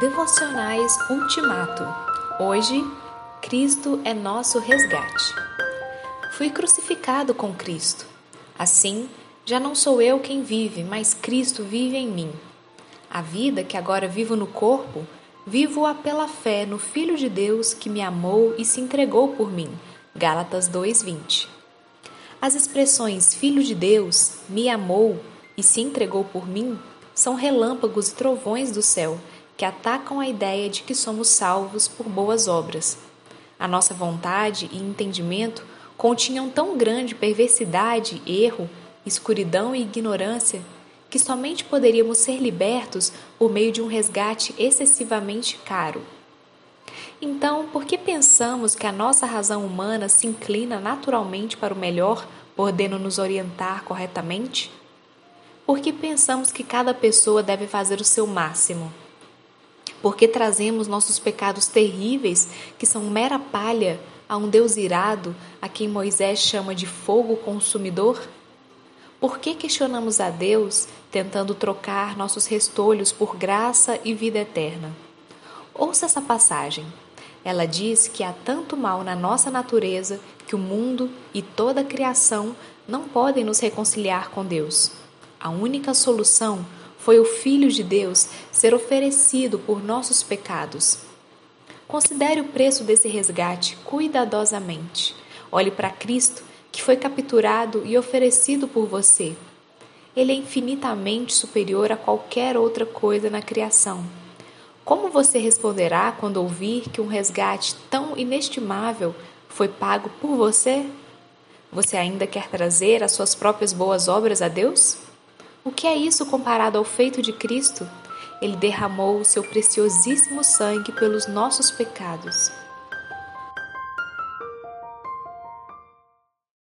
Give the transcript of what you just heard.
Devocionais Ultimato. Hoje, Cristo é nosso resgate. Fui crucificado com Cristo. Assim, já não sou eu quem vive, mas Cristo vive em mim. A vida que agora vivo no corpo, vivo-a pela fé no Filho de Deus que me amou e se entregou por mim. Gálatas 2:20. As expressões Filho de Deus, me amou e se entregou por mim são relâmpagos e trovões do céu que atacam a ideia de que somos salvos por boas obras. A nossa vontade e entendimento continham tão grande perversidade, erro, escuridão e ignorância que somente poderíamos ser libertos por meio de um resgate excessivamente caro. Então, por que pensamos que a nossa razão humana se inclina naturalmente para o melhor, podendo nos orientar corretamente? Por que pensamos que cada pessoa deve fazer o seu máximo? Porque trazemos nossos pecados terríveis, que são mera palha, a um Deus irado, a quem Moisés chama de fogo consumidor? Por que questionamos a Deus, tentando trocar nossos restolhos por graça e vida eterna? Ouça essa passagem. Ela diz que há tanto mal na nossa natureza que o mundo e toda a criação não podem nos reconciliar com Deus. A única solução foi o Filho de Deus ser oferecido por nossos pecados. Considere o preço desse resgate cuidadosamente. Olhe para Cristo, que foi capturado e oferecido por você. Ele é infinitamente superior a qualquer outra coisa na criação. Como você responderá quando ouvir que um resgate tão inestimável foi pago por você? Você ainda quer trazer as suas próprias boas obras a Deus? O que é isso comparado ao feito de Cristo? Ele derramou o seu preciosíssimo sangue pelos nossos pecados.